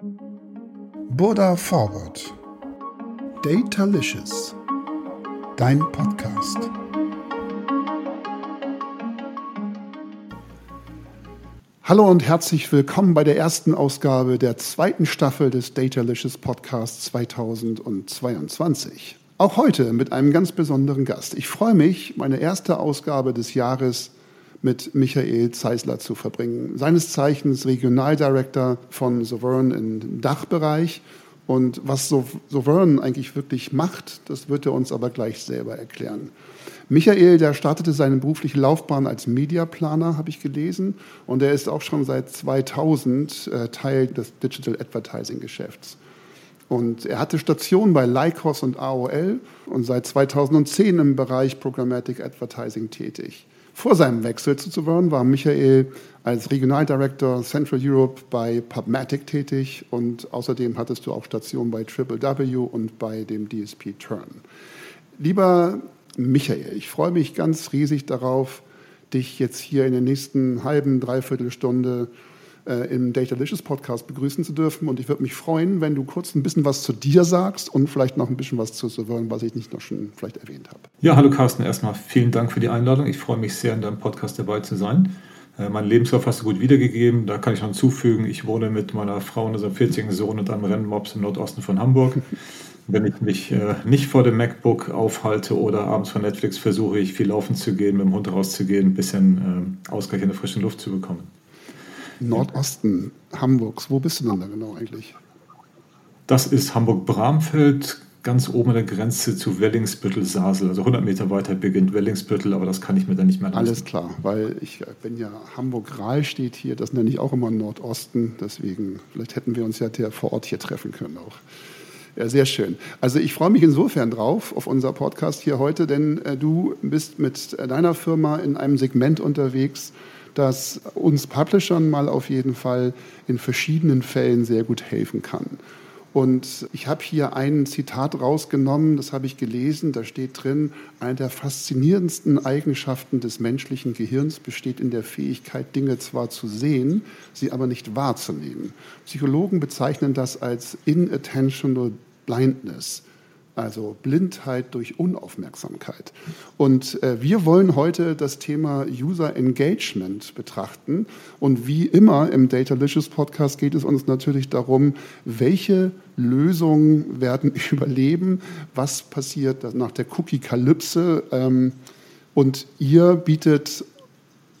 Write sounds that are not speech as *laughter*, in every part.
Buddha Forward. Datalicious. Dein Podcast. Hallo und herzlich willkommen bei der ersten Ausgabe der zweiten Staffel des Datalicious Podcasts 2022. Auch heute mit einem ganz besonderen Gast. Ich freue mich, meine erste Ausgabe des Jahres mit Michael Zeisler zu verbringen. Seines Zeichens Regionaldirektor von Sovereign im Dachbereich. Und was Sovereign eigentlich wirklich macht, das wird er uns aber gleich selber erklären. Michael, der startete seine berufliche Laufbahn als Mediaplaner, habe ich gelesen. Und er ist auch schon seit 2000 äh, Teil des Digital Advertising Geschäfts. Und er hatte Stationen bei Lycos und AOL und seit 2010 im Bereich Programmatic Advertising tätig. Vor seinem Wechsel zu Sovereign war Michael als Regionaldirektor Central Europe bei Pubmatic tätig und außerdem hattest du auch Stationen bei Triple W und bei dem DSP Turn. Lieber Michael, ich freue mich ganz riesig darauf, dich jetzt hier in der nächsten halben, dreiviertel Stunde äh, im Datalicious Podcast begrüßen zu dürfen. Und ich würde mich freuen, wenn du kurz ein bisschen was zu dir sagst und vielleicht noch ein bisschen was zu Sovereign, was ich nicht noch schon vielleicht erwähnt habe. Ja, hallo Carsten. Erstmal vielen Dank für die Einladung. Ich freue mich sehr, in deinem Podcast dabei zu sein. Äh, mein Lebenslauf hast du gut wiedergegeben. Da kann ich noch hinzufügen, ich wohne mit meiner Frau und unserem 40. Sohn und einem Rennmops im Nordosten von Hamburg. *laughs* Wenn ich mich äh, nicht vor dem MacBook aufhalte oder abends vor Netflix versuche ich viel laufen zu gehen, mit dem Hund rauszugehen, ein bisschen äh, Ausgleich in der frischen Luft zu bekommen. Nordosten Hamburgs. Wo bist du denn da genau eigentlich? Das ist Hamburg-Bramfeld, ganz oben an der Grenze zu Wellingsbüttel-Sasel. Also 100 Meter weiter beginnt Wellingsbüttel, aber das kann ich mir dann nicht mehr leisten. Alles klar, weil ich, wenn ja Hamburg-Rahl steht hier, das nenne ich auch immer Nordosten. Deswegen, vielleicht hätten wir uns ja vor Ort hier treffen können auch. Ja, sehr schön. Also ich freue mich insofern drauf auf unser Podcast hier heute, denn äh, du bist mit deiner Firma in einem Segment unterwegs, das uns Publishern mal auf jeden Fall in verschiedenen Fällen sehr gut helfen kann. Und ich habe hier ein Zitat rausgenommen, das habe ich gelesen, da steht drin, eine der faszinierendsten Eigenschaften des menschlichen Gehirns besteht in der Fähigkeit, Dinge zwar zu sehen, sie aber nicht wahrzunehmen. Psychologen bezeichnen das als inattentional blindness also Blindheit durch Unaufmerksamkeit. Und äh, wir wollen heute das Thema User Engagement betrachten. Und wie immer im Datalicious Podcast geht es uns natürlich darum, welche Lösungen werden *laughs* überleben, was passiert nach der Cookie-Kalypse. Ähm, und ihr bietet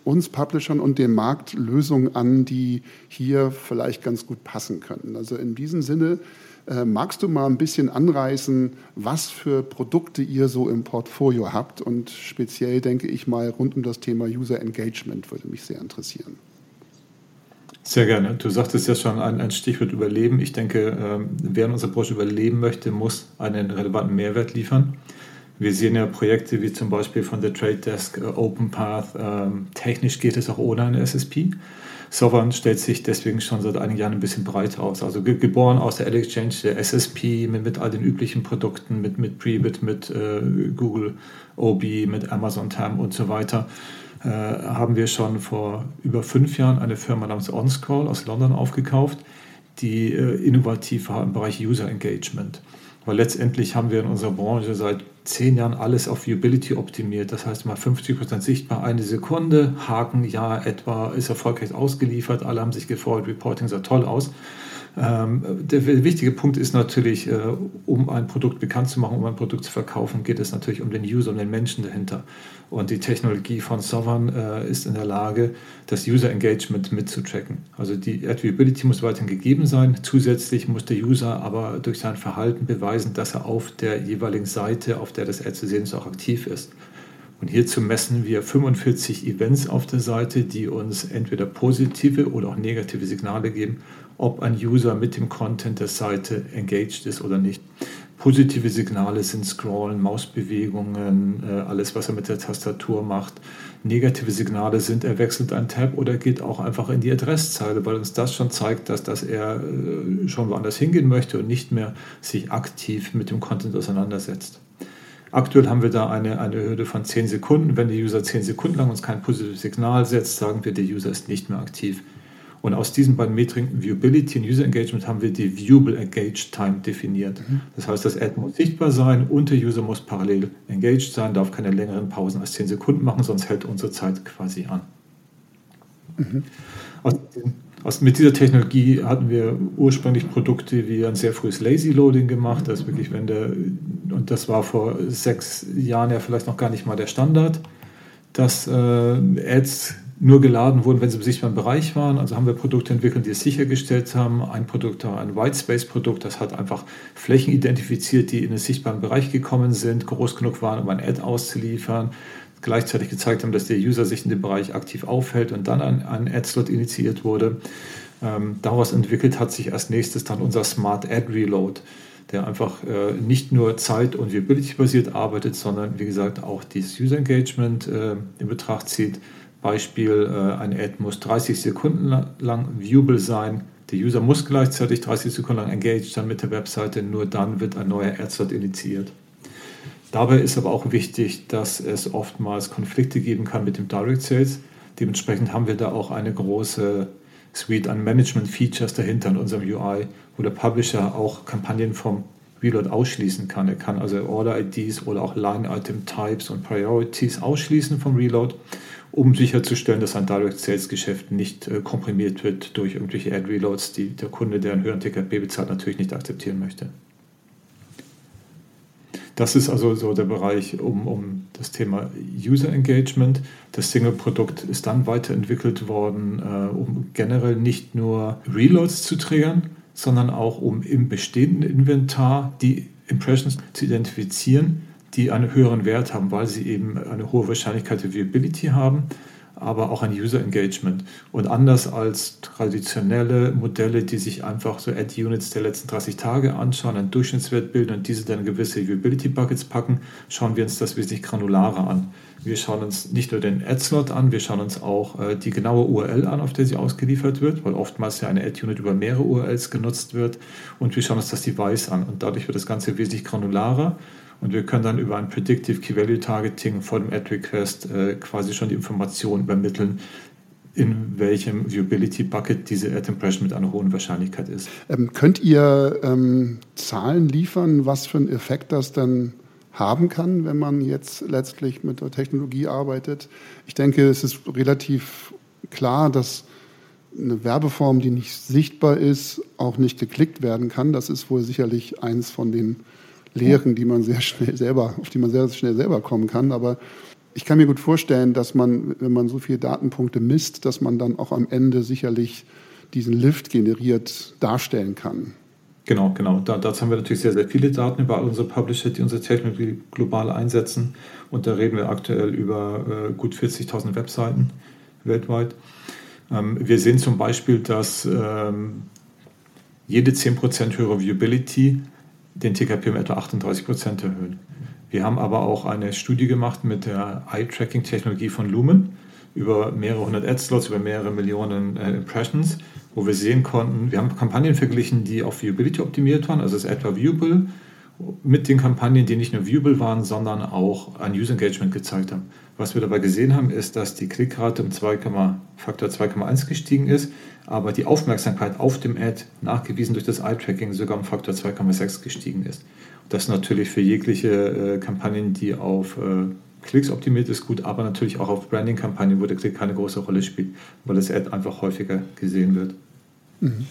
uns Publishern und dem Markt Lösungen an, die hier vielleicht ganz gut passen können. Also in diesem Sinne äh, magst du mal ein bisschen anreißen, was für Produkte ihr so im Portfolio habt? Und speziell denke ich mal rund um das Thema User Engagement würde mich sehr interessieren. Sehr gerne. Du sagtest ja schon ein, ein Stichwort Überleben. Ich denke, ähm, wer in unserer Branche überleben möchte, muss einen relevanten Mehrwert liefern. Wir sehen ja Projekte wie zum Beispiel von der Trade Desk, äh, OpenPath. Ähm, technisch geht es auch ohne eine SSP. Sovereign stellt sich deswegen schon seit einigen Jahren ein bisschen breiter aus. Also ge geboren aus der L-Exchange, der SSP, mit, mit, all den üblichen Produkten, mit, mit Prebit, mit äh, Google OB, mit Amazon TAM und so weiter, äh, haben wir schon vor über fünf Jahren eine Firma namens OnScroll aus London aufgekauft, die äh, innovativ war im Bereich User Engagement. Weil letztendlich haben wir in unserer Branche seit zehn Jahren alles auf Viewability optimiert. Das heißt mal 50% sichtbar, eine Sekunde, Haken, ja, etwa ist erfolgreich ausgeliefert, alle haben sich gefreut, Reporting sah toll aus. Ähm, der wichtige Punkt ist natürlich, äh, um ein Produkt bekannt zu machen, um ein Produkt zu verkaufen, geht es natürlich um den User, um den Menschen dahinter. Und die Technologie von Sovereign äh, ist in der Lage, das User Engagement mitzutracken. Also die Adviewability muss weiterhin gegeben sein. Zusätzlich muss der User aber durch sein Verhalten beweisen, dass er auf der jeweiligen Seite, auf der das Ad zu sehen ist, auch aktiv ist. Und hierzu messen wir 45 Events auf der Seite, die uns entweder positive oder auch negative Signale geben, ob ein User mit dem Content der Seite engaged ist oder nicht. Positive Signale sind Scrollen, Mausbewegungen, äh, alles, was er mit der Tastatur macht. Negative Signale sind, er wechselt ein Tab oder geht auch einfach in die Adresszeile, weil uns das schon zeigt, dass, dass er äh, schon woanders hingehen möchte und nicht mehr sich aktiv mit dem Content auseinandersetzt. Aktuell haben wir da eine, eine Hürde von 10 Sekunden. Wenn der User 10 Sekunden lang uns kein positives Signal setzt, sagen wir, der User ist nicht mehr aktiv. Und aus diesen beiden Metriken Viewability und User Engagement haben wir die Viewable Engaged Time definiert. Mhm. Das heißt, das Ad muss sichtbar sein und der User muss parallel engaged sein, darf keine längeren Pausen als 10 Sekunden machen, sonst hält unsere Zeit quasi an. Mhm. Aus, aus, mit dieser Technologie hatten wir ursprünglich Produkte wie ein sehr frühes Lazy Loading gemacht, das wirklich, wenn der, und das war vor sechs Jahren ja vielleicht noch gar nicht mal der Standard, dass äh, Ads nur geladen wurden, wenn sie im sichtbaren Bereich waren. Also haben wir Produkte entwickelt, die es sichergestellt haben. Ein Produkt war ein Whitespace-Produkt, das hat einfach Flächen identifiziert, die in den sichtbaren Bereich gekommen sind, groß genug waren, um ein Ad auszuliefern, gleichzeitig gezeigt haben, dass der User sich in dem Bereich aktiv aufhält und dann ein, ein Ad-Slot initiiert wurde. Ähm, daraus entwickelt hat sich als nächstes dann unser Smart Ad Reload, der einfach äh, nicht nur Zeit- und Viewability-basiert arbeitet, sondern wie gesagt auch dieses User Engagement äh, in Betracht zieht Beispiel, äh, ein Ad muss 30 Sekunden lang viewable sein. Der User muss gleichzeitig 30 Sekunden lang engaged sein mit der Webseite, nur dann wird ein neuer Ad-Slot initiiert. Dabei ist aber auch wichtig, dass es oftmals Konflikte geben kann mit dem Direct Sales. Dementsprechend haben wir da auch eine große Suite an Management-Features dahinter in unserem UI, wo der Publisher auch Kampagnen vom Reload ausschließen kann. Er kann also Order-IDs oder auch Line-Item-Types und Priorities ausschließen vom Reload um sicherzustellen, dass ein Direct Sales Geschäft nicht äh, komprimiert wird durch irgendwelche Ad Reloads, die der Kunde, der einen höheren TKP bezahlt, natürlich nicht akzeptieren möchte. Das ist also so der Bereich um, um das Thema User Engagement. Das Single-Produkt ist dann weiterentwickelt worden, äh, um generell nicht nur Reloads zu triggern, sondern auch um im bestehenden Inventar die Impressions zu identifizieren, die einen höheren Wert haben, weil sie eben eine hohe Wahrscheinlichkeit der Viability haben, aber auch ein User Engagement. Und anders als traditionelle Modelle, die sich einfach so Ad-Units der letzten 30 Tage anschauen, einen Durchschnittswert bilden und diese dann gewisse Viability Buckets packen, schauen wir uns das wesentlich granularer an. Wir schauen uns nicht nur den Ad-Slot an, wir schauen uns auch äh, die genaue URL an, auf der sie ausgeliefert wird, weil oftmals ja eine Ad-Unit über mehrere URLs genutzt wird. Und wir schauen uns das Device an. Und dadurch wird das Ganze wesentlich granularer und wir können dann über ein Predictive Key Value Targeting vor dem Ad Request äh, quasi schon die Information übermitteln, in welchem Viewability Bucket diese Ad Impression mit einer hohen Wahrscheinlichkeit ist. Ähm, könnt ihr ähm, Zahlen liefern, was für einen Effekt das dann haben kann, wenn man jetzt letztlich mit der Technologie arbeitet? Ich denke, es ist relativ klar, dass eine Werbeform, die nicht sichtbar ist, auch nicht geklickt werden kann. Das ist wohl sicherlich eins von den Lehren, die man sehr schnell selber, auf die man sehr schnell selber kommen kann. Aber ich kann mir gut vorstellen, dass man, wenn man so viele Datenpunkte misst, dass man dann auch am Ende sicherlich diesen Lift generiert darstellen kann. Genau, genau. Da, dazu haben wir natürlich sehr, sehr viele Daten über all unsere Publisher, die unsere Technologie global einsetzen. Und da reden wir aktuell über äh, gut 40.000 Webseiten weltweit. Ähm, wir sehen zum Beispiel, dass ähm, jede 10% höhere Viewability den TKP um etwa 38 Prozent erhöhen. Wir haben aber auch eine Studie gemacht mit der Eye-Tracking-Technologie von Lumen über mehrere hundert Ad-Slots, über mehrere Millionen äh, Impressions, wo wir sehen konnten, wir haben Kampagnen verglichen, die auf Viewability optimiert waren, also es ist etwa Viewable, mit den Kampagnen, die nicht nur viewable waren, sondern auch ein User Engagement gezeigt haben. Was wir dabei gesehen haben, ist, dass die Klickrate um 2, Faktor 2,1 gestiegen ist, aber die Aufmerksamkeit auf dem Ad, nachgewiesen durch das Eye-Tracking, sogar um Faktor 2,6 gestiegen ist. Das natürlich für jegliche äh, Kampagnen, die auf äh, Klicks optimiert ist, gut, aber natürlich auch auf Branding-Kampagnen, wo der Klick keine große Rolle spielt, weil das Ad einfach häufiger gesehen wird. Mhm.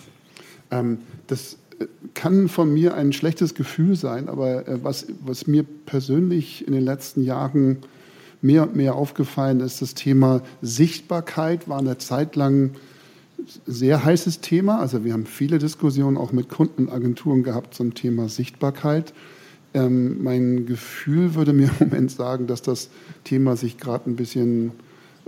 Ähm, das äh, kann von mir ein schlechtes Gefühl sein, aber äh, was, was mir persönlich in den letzten Jahren mehr und mehr aufgefallen ist, das Thema Sichtbarkeit war eine Zeit lang sehr heißes Thema. Also wir haben viele Diskussionen auch mit Kundenagenturen gehabt zum Thema Sichtbarkeit. Ähm, mein Gefühl würde mir *laughs* im Moment sagen, dass das Thema sich gerade ein bisschen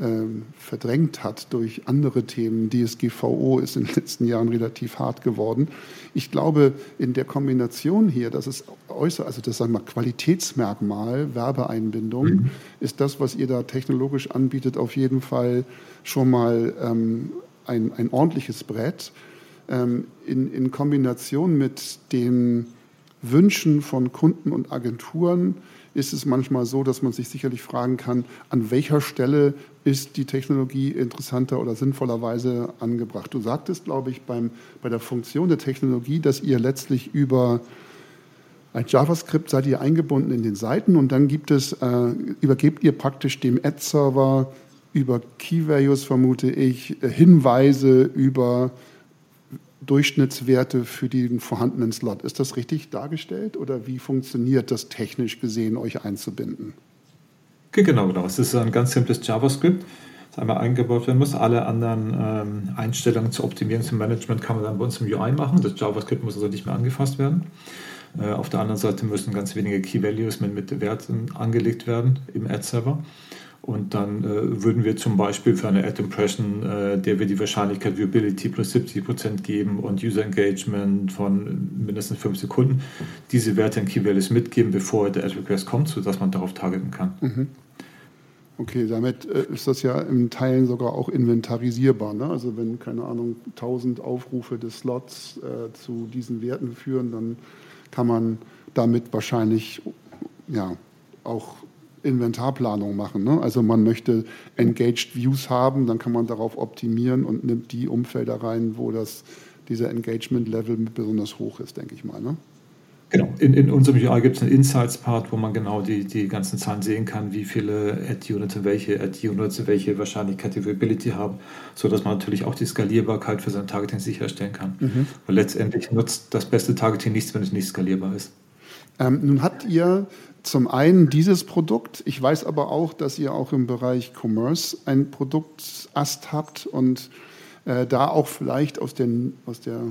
ähm, verdrängt hat durch andere Themen. DSGVO ist in den letzten Jahren relativ hart geworden. Ich glaube, in der Kombination hier, das ist äußer, also das sagen wir Qualitätsmerkmal, Werbeeinbindung, mhm. ist das, was ihr da technologisch anbietet, auf jeden Fall schon mal ähm, ein, ein ordentliches Brett. Ähm, in, in Kombination mit den Wünschen von Kunden und Agenturen ist es manchmal so, dass man sich sicherlich fragen kann, an welcher Stelle ist die Technologie interessanter oder sinnvollerweise angebracht. Du sagtest, glaube ich, beim, bei der Funktion der Technologie, dass ihr letztlich über ein JavaScript seid ihr eingebunden in den Seiten und dann gibt es, äh, übergebt ihr praktisch dem Ad-Server über Key Values, vermute ich, Hinweise über Durchschnittswerte für den vorhandenen Slot. Ist das richtig dargestellt oder wie funktioniert das technisch gesehen, euch einzubinden? Genau, genau. Es ist ein ganz simples JavaScript, das einmal eingebaut werden muss. Alle anderen ähm, Einstellungen zur Optimierung, zum Management kann man dann bei uns im UI machen. Das JavaScript muss also nicht mehr angefasst werden. Äh, auf der anderen Seite müssen ganz wenige Key Values mit, mit Werten angelegt werden im Ad-Server. Und dann äh, würden wir zum Beispiel für eine Ad-Impression, äh, der wir die Wahrscheinlichkeit Viewability plus 70 Prozent geben und User Engagement von mindestens 5 Sekunden, diese Werte in Key Values mitgeben, bevor der Ad-Request kommt, sodass man darauf targeten kann. Mhm. Okay, damit äh, ist das ja in Teilen sogar auch inventarisierbar. Ne? Also wenn, keine Ahnung, 1000 Aufrufe des Slots äh, zu diesen Werten führen, dann kann man damit wahrscheinlich ja, auch Inventarplanung machen. Ne? Also man möchte Engaged Views haben, dann kann man darauf optimieren und nimmt die Umfelder rein, wo das, dieser Engagement-Level besonders hoch ist, denke ich mal. Ne? Genau, in, in unserem UI gibt es einen Insights-Part, wo man genau die, die ganzen Zahlen sehen kann, wie viele Ad-Units welche Ad-Units welche Wahrscheinlichkeit die Viability haben, sodass man natürlich auch die Skalierbarkeit für sein Targeting sicherstellen kann. Mhm. Weil letztendlich nutzt das beste Targeting nichts, wenn es nicht skalierbar ist. Ähm, nun habt ihr zum einen dieses Produkt, ich weiß aber auch, dass ihr auch im Bereich Commerce ein Produktast habt und äh, da auch vielleicht aus, den, aus der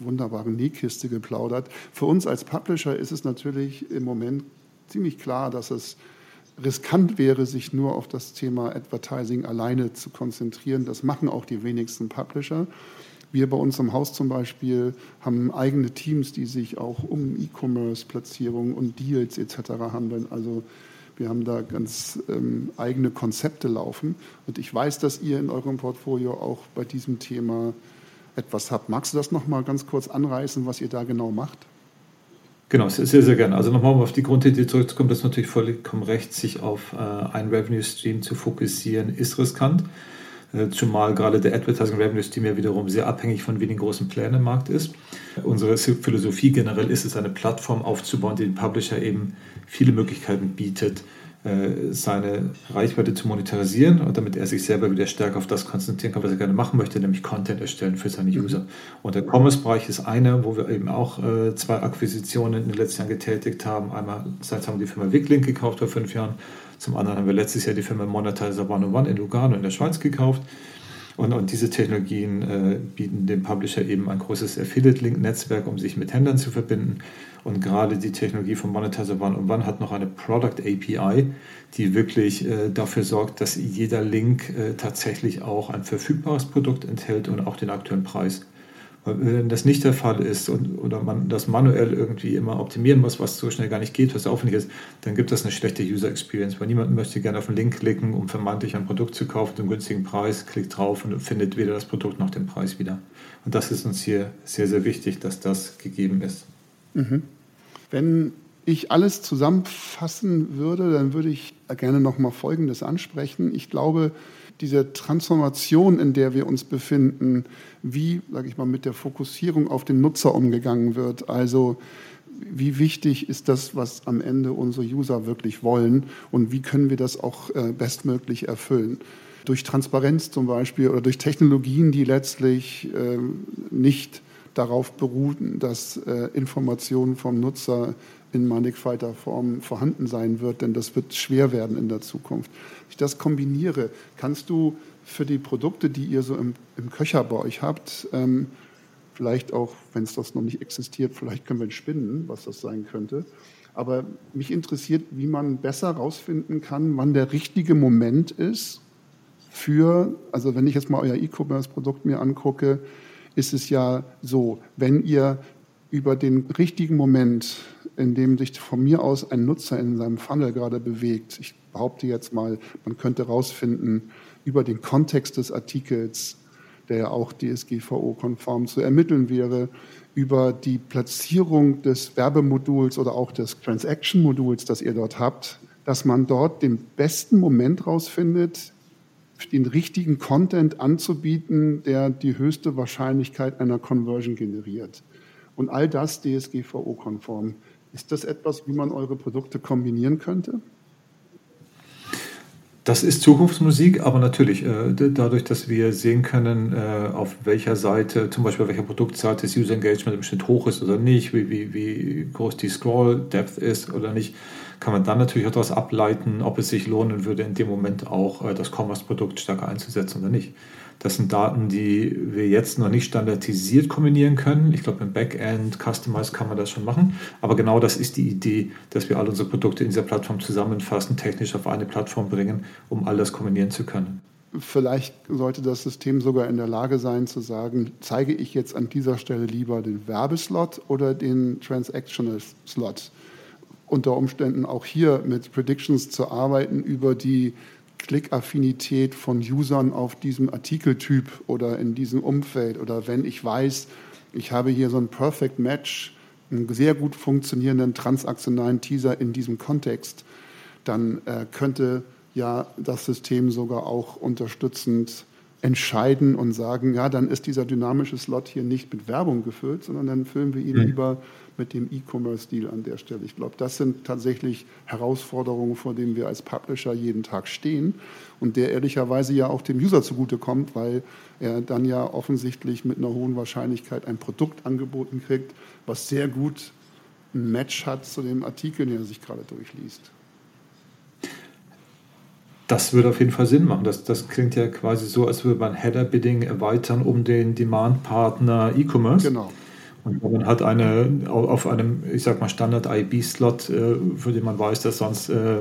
wunderbaren Nähkiste geplaudert. Für uns als Publisher ist es natürlich im Moment ziemlich klar, dass es riskant wäre, sich nur auf das Thema Advertising alleine zu konzentrieren. Das machen auch die wenigsten Publisher. Wir bei uns im Haus zum Beispiel haben eigene Teams, die sich auch um E-Commerce-Platzierungen und Deals etc. handeln. Also wir haben da ganz ähm, eigene Konzepte laufen. Und ich weiß, dass ihr in eurem Portfolio auch bei diesem Thema etwas habt. Magst du das nochmal ganz kurz anreißen, was ihr da genau macht? Genau, sehr, sehr gerne. Also nochmal, um auf die Grundidee zurückzukommen, das ist natürlich vollkommen recht, sich auf äh, einen Revenue Stream zu fokussieren, ist riskant. Äh, zumal gerade der Advertising Revenue Stream ja wiederum sehr abhängig von wenigen großen Plänen im Markt ist. Unsere Philosophie generell ist es, eine Plattform aufzubauen, die den Publisher eben viele Möglichkeiten bietet, äh, seine Reichweite zu monetarisieren und damit er sich selber wieder stärker auf das konzentrieren kann, was er gerne machen möchte, nämlich Content erstellen für seine mhm. User. Und der Commerce-Bereich ist einer, wo wir eben auch äh, zwei Akquisitionen in den letzten Jahren getätigt haben. Einmal seit haben wir die Firma Wicklink gekauft vor fünf Jahren. Zum anderen haben wir letztes Jahr die Firma Monetizer One One in Lugano in der Schweiz gekauft. Und, und diese Technologien äh, bieten dem Publisher eben ein großes Affiliate-Link-Netzwerk, um sich mit Händlern zu verbinden. Und gerade die Technologie von Monetizer One One hat noch eine Product API, die wirklich äh, dafür sorgt, dass jeder Link äh, tatsächlich auch ein verfügbares Produkt enthält und auch den aktuellen Preis. Wenn das nicht der Fall ist und, oder man das manuell irgendwie immer optimieren muss, was so schnell gar nicht geht, was aufwendig ist, dann gibt das eine schlechte User Experience, weil niemand möchte gerne auf den Link klicken, um vermeintlich ein Produkt zu kaufen, zum günstigen Preis, klickt drauf und findet weder das Produkt noch den Preis wieder. Und das ist uns hier sehr, sehr wichtig, dass das gegeben ist. Mhm. Wenn ich alles zusammenfassen würde, dann würde ich gerne noch mal Folgendes ansprechen. Ich glaube, diese Transformation, in der wir uns befinden, wie, sage ich mal, mit der Fokussierung auf den Nutzer umgegangen wird. Also wie wichtig ist das, was am Ende unsere User wirklich wollen und wie können wir das auch äh, bestmöglich erfüllen. Durch Transparenz zum Beispiel oder durch Technologien, die letztlich äh, nicht darauf beruhen, dass äh, Informationen vom Nutzer in mannigfaltiger Form vorhanden sein wird, denn das wird schwer werden in der Zukunft. Wenn ich das kombiniere, kannst du für die Produkte, die ihr so im, im Köcher bei euch habt, ähm, vielleicht auch, wenn es das noch nicht existiert, vielleicht können wir entspinnen, was das sein könnte. Aber mich interessiert, wie man besser herausfinden kann, wann der richtige Moment ist für, also wenn ich jetzt mal euer E-Commerce-Produkt mir angucke, ist es ja so, wenn ihr über den richtigen Moment in dem sich von mir aus ein Nutzer in seinem Funnel gerade bewegt. Ich behaupte jetzt mal, man könnte herausfinden über den Kontext des Artikels, der ja auch DSGVO-konform zu ermitteln wäre, über die Platzierung des Werbemoduls oder auch des Transaction-Moduls, das ihr dort habt, dass man dort den besten Moment rausfindet, den richtigen Content anzubieten, der die höchste Wahrscheinlichkeit einer Conversion generiert. Und all das DSGVO-konform. Ist das etwas, wie man eure Produkte kombinieren könnte? Das ist Zukunftsmusik, aber natürlich, äh, dadurch, dass wir sehen können, äh, auf welcher Seite, zum Beispiel auf welcher Produktseite das User Engagement im Schnitt hoch ist oder nicht, wie, wie, wie groß die Scroll-Depth ist oder nicht, kann man dann natürlich auch daraus ableiten, ob es sich lohnen würde, in dem Moment auch äh, das Commerce-Produkt stärker einzusetzen oder nicht. Das sind Daten, die wir jetzt noch nicht standardisiert kombinieren können. Ich glaube, im Backend, Customize kann man das schon machen. Aber genau das ist die Idee, dass wir all unsere Produkte in dieser Plattform zusammenfassen, technisch auf eine Plattform bringen, um all das kombinieren zu können. Vielleicht sollte das System sogar in der Lage sein zu sagen, zeige ich jetzt an dieser Stelle lieber den Werbeslot oder den Transactional Slot. Unter Umständen auch hier mit Predictions zu arbeiten über die Klickaffinität von Usern auf diesem Artikeltyp oder in diesem Umfeld. Oder wenn ich weiß, ich habe hier so ein Perfect Match, einen sehr gut funktionierenden transaktionalen Teaser in diesem Kontext, dann äh, könnte ja das System sogar auch unterstützend entscheiden und sagen, ja, dann ist dieser dynamische Slot hier nicht mit Werbung gefüllt, sondern dann füllen wir ihn mhm. lieber mit dem E-Commerce-Deal an der Stelle. Ich glaube, das sind tatsächlich Herausforderungen, vor denen wir als Publisher jeden Tag stehen und der ehrlicherweise ja auch dem User zugutekommt, weil er dann ja offensichtlich mit einer hohen Wahrscheinlichkeit ein Produkt angeboten kriegt, was sehr gut ein Match hat zu dem Artikel, den er sich gerade durchliest. Das würde auf jeden Fall Sinn machen. Das, das klingt ja quasi so, als würde man Header-Bidding erweitern um den Demand-Partner E-Commerce. Genau. Und man hat eine auf einem, ich sag mal, Standard-IB-Slot, äh, für den man weiß, dass sonst äh,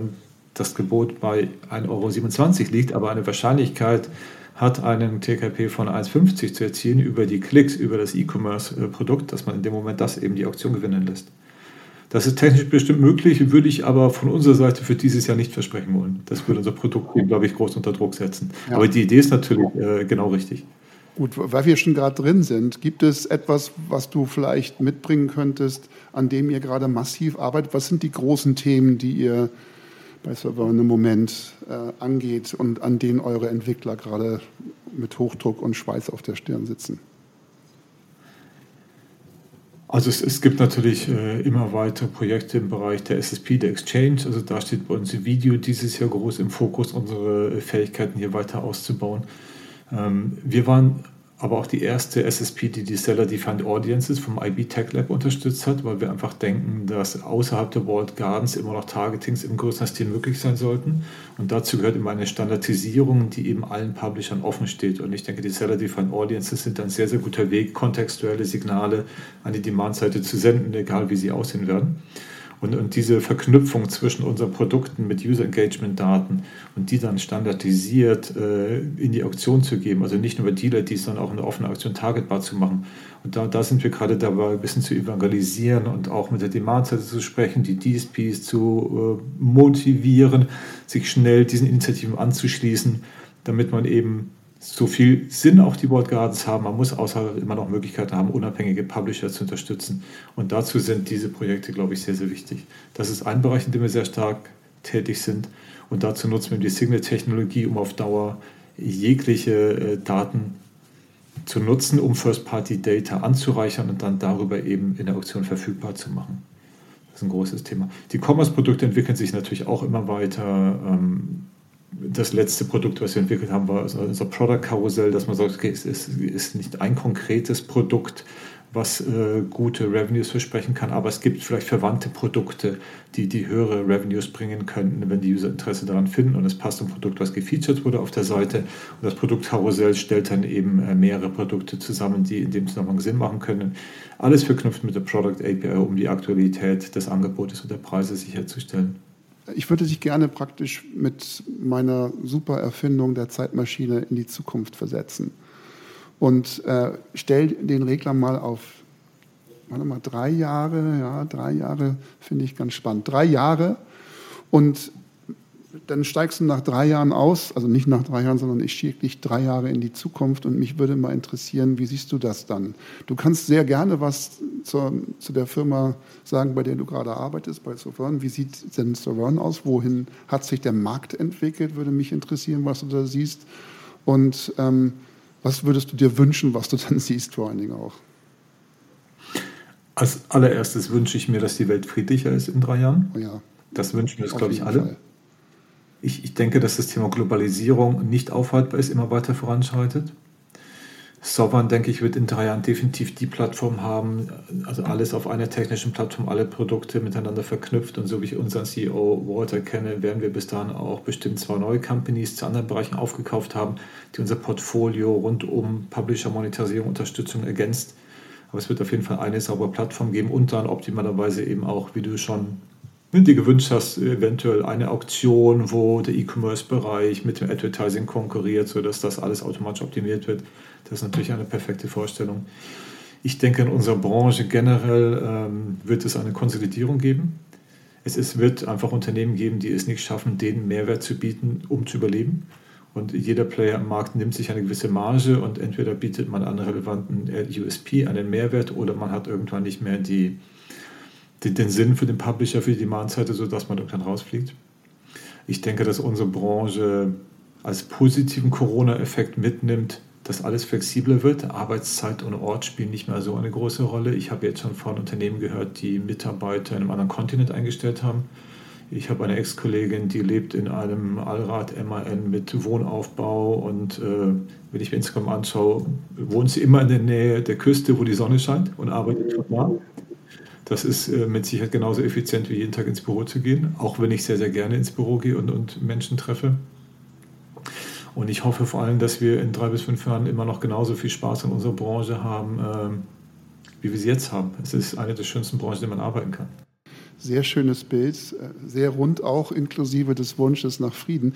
das Gebot bei 1,27 Euro liegt, aber eine Wahrscheinlichkeit hat, einen TKP von 1,50 zu erzielen über die Klicks, über das E-Commerce-Produkt, dass man in dem Moment das eben die Auktion gewinnen lässt. Das ist technisch bestimmt möglich, würde ich aber von unserer Seite für dieses Jahr nicht versprechen wollen. Das würde unser Produkt, glaube ich, groß unter Druck setzen. Ja. Aber die Idee ist natürlich äh, genau richtig. Gut, weil wir schon gerade drin sind, gibt es etwas, was du vielleicht mitbringen könntest, an dem ihr gerade massiv arbeitet? Was sind die großen Themen, die ihr bei Server im Moment äh, angeht und an denen eure Entwickler gerade mit Hochdruck und Schweiß auf der Stirn sitzen? Also es, es gibt natürlich äh, immer weitere Projekte im Bereich der SSP, der Exchange. Also da steht bei uns Video dieses Jahr groß im Fokus, unsere Fähigkeiten hier weiter auszubauen. Ähm, wir waren aber auch die erste SSP, die die Seller-Defined Audiences vom IB Tech Lab unterstützt hat, weil wir einfach denken, dass außerhalb der Walled Gardens immer noch Targetings im größeren Stil möglich sein sollten. Und dazu gehört immer eine Standardisierung, die eben allen Publishern offen steht. Und ich denke, die Seller-Defined Audiences sind ein sehr, sehr guter Weg, kontextuelle Signale an die Demand-Seite zu senden, egal wie sie aussehen werden. Und, und diese Verknüpfung zwischen unseren Produkten mit User Engagement Daten und die dann standardisiert äh, in die Auktion zu geben, also nicht nur bei Dealer, die sondern auch eine offene Auktion targetbar zu machen. Und da, da sind wir gerade dabei, ein bisschen zu evangelisieren und auch mit der Demand-Seite zu sprechen, die DSPs zu äh, motivieren, sich schnell diesen Initiativen anzuschließen, damit man eben so viel Sinn auch die World Gardens haben. Man muss außerdem immer noch Möglichkeiten haben, unabhängige Publisher zu unterstützen. Und dazu sind diese Projekte, glaube ich, sehr, sehr wichtig. Das ist ein Bereich, in dem wir sehr stark tätig sind. Und dazu nutzen wir die Signal-Technologie, um auf Dauer jegliche äh, Daten zu nutzen, um First-Party-Data anzureichern und dann darüber eben in der Auktion verfügbar zu machen. Das ist ein großes Thema. Die Commerce-Produkte entwickeln sich natürlich auch immer weiter. Ähm, das letzte Produkt, was wir entwickelt haben, war unser Product Karussell, dass man sagt, okay, es ist, ist nicht ein konkretes Produkt, was äh, gute Revenues versprechen kann, aber es gibt vielleicht verwandte Produkte, die die höhere Revenues bringen könnten, wenn die User Interesse daran finden und es passt ein Produkt, was gefeatured wurde auf der Seite und das Produktkarussell stellt dann eben äh, mehrere Produkte zusammen, die in dem Zusammenhang Sinn machen können. Alles verknüpft mit der Product API, um die Aktualität des Angebotes und der Preise sicherzustellen. Ich würde dich gerne praktisch mit meiner super Erfindung der Zeitmaschine in die Zukunft versetzen. Und äh, stell den Regler mal auf, warte mal, drei Jahre, ja, drei Jahre finde ich ganz spannend. Drei Jahre und dann steigst du nach drei Jahren aus, also nicht nach drei Jahren, sondern ich schicke dich drei Jahre in die Zukunft und mich würde mal interessieren, wie siehst du das dann? Du kannst sehr gerne was zur, zu der Firma sagen, bei der du gerade arbeitest, bei Sovern. Wie sieht denn Sovern aus? Wohin hat sich der Markt entwickelt? Würde mich interessieren, was du da siehst. Und ähm, was würdest du dir wünschen, was du dann *laughs* siehst, vor allen Dingen auch? Als allererstes wünsche ich mir, dass die Welt friedlicher ist in drei Jahren. Oh ja. Das wünschen wir uns, glaube ich, alle. Fall. Ich, ich denke, dass das Thema Globalisierung nicht aufhaltbar ist, immer weiter voranschreitet. Sovereign, denke ich, wird in drei Jahren definitiv die Plattform haben, also alles auf einer technischen Plattform, alle Produkte miteinander verknüpft. Und so wie ich unseren CEO Walter kenne, werden wir bis dahin auch bestimmt zwei neue Companies zu anderen Bereichen aufgekauft haben, die unser Portfolio rund um Publisher, Monetarisierung, Unterstützung ergänzt. Aber es wird auf jeden Fall eine saubere Plattform geben und dann optimalerweise eben auch, wie du schon dir gewünscht hast, eventuell eine Auktion, wo der E-Commerce-Bereich mit dem Advertising konkurriert, sodass das alles automatisch optimiert wird. Das ist natürlich eine perfekte Vorstellung. Ich denke, in unserer Branche generell ähm, wird es eine Konsolidierung geben. Es ist, wird einfach Unternehmen geben, die es nicht schaffen, den Mehrwert zu bieten, um zu überleben. Und jeder Player im Markt nimmt sich eine gewisse Marge und entweder bietet man einen relevanten USP, einen Mehrwert, oder man hat irgendwann nicht mehr die, die, den Sinn für den Publisher, für die Demand-Seite, sodass man irgendwann rausfliegt. Ich denke, dass unsere Branche als positiven Corona-Effekt mitnimmt, dass alles flexibler wird. Arbeitszeit und Ort spielen nicht mehr so eine große Rolle. Ich habe jetzt schon von Unternehmen gehört, die Mitarbeiter in einem anderen Kontinent eingestellt haben. Ich habe eine Ex-Kollegin, die lebt in einem Allrad-MAN mit Wohnaufbau und äh, wenn ich mir Instagram anschaue, wohnt sie immer in der Nähe der Küste, wo die Sonne scheint und arbeitet von da. Das ist äh, mit Sicherheit genauso effizient wie jeden Tag ins Büro zu gehen, auch wenn ich sehr, sehr gerne ins Büro gehe und, und Menschen treffe. Und ich hoffe vor allem, dass wir in drei bis fünf Jahren immer noch genauso viel Spaß in unserer Branche haben, äh, wie wir sie jetzt haben. Es ist eine der schönsten Branchen, in der man arbeiten kann. Sehr schönes Bild, äh, sehr rund auch, inklusive des Wunsches nach Frieden.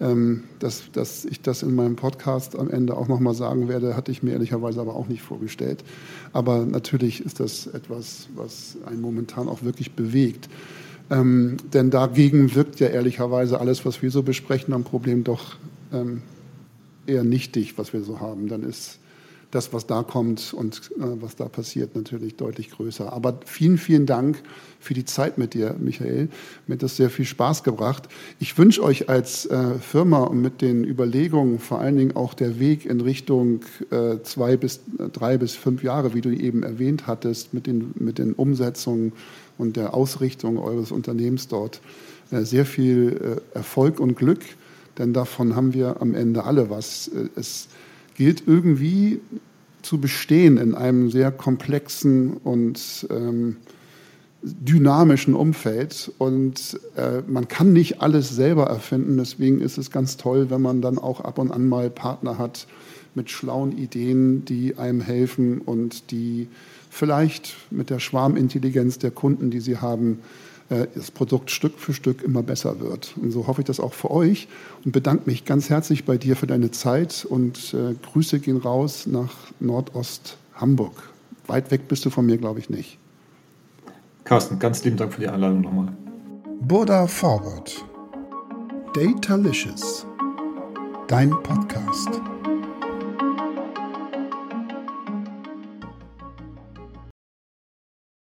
Ähm, dass, dass ich das in meinem Podcast am Ende auch nochmal sagen werde, hatte ich mir ehrlicherweise aber auch nicht vorgestellt. Aber natürlich ist das etwas, was einen momentan auch wirklich bewegt. Ähm, denn dagegen wirkt ja ehrlicherweise alles, was wir so besprechen, am Problem doch ähm, eher nichtig, was wir so haben. Dann ist das, was da kommt und äh, was da passiert, natürlich deutlich größer. Aber vielen, vielen Dank für die Zeit mit dir, Michael. Mir hat das sehr viel Spaß gebracht. Ich wünsche euch als äh, Firma und mit den Überlegungen, vor allen Dingen auch der Weg in Richtung äh, zwei bis äh, drei bis fünf Jahre, wie du eben erwähnt hattest, mit den, mit den Umsetzungen und der Ausrichtung eures Unternehmens dort, äh, sehr viel äh, Erfolg und Glück, denn davon haben wir am Ende alle was. Es gilt irgendwie zu bestehen in einem sehr komplexen und ähm, dynamischen Umfeld. Und äh, man kann nicht alles selber erfinden. Deswegen ist es ganz toll, wenn man dann auch ab und an mal Partner hat mit schlauen Ideen, die einem helfen und die vielleicht mit der Schwarmintelligenz der Kunden, die sie haben, das Produkt Stück für Stück immer besser wird. Und so hoffe ich das auch für euch und bedanke mich ganz herzlich bei dir für deine Zeit und äh, Grüße gehen raus nach Nordost Hamburg. Weit weg bist du von mir, glaube ich, nicht. Carsten, ganz lieben Dank für die Einladung nochmal. Buddha Forward. Datalicious. Dein Podcast.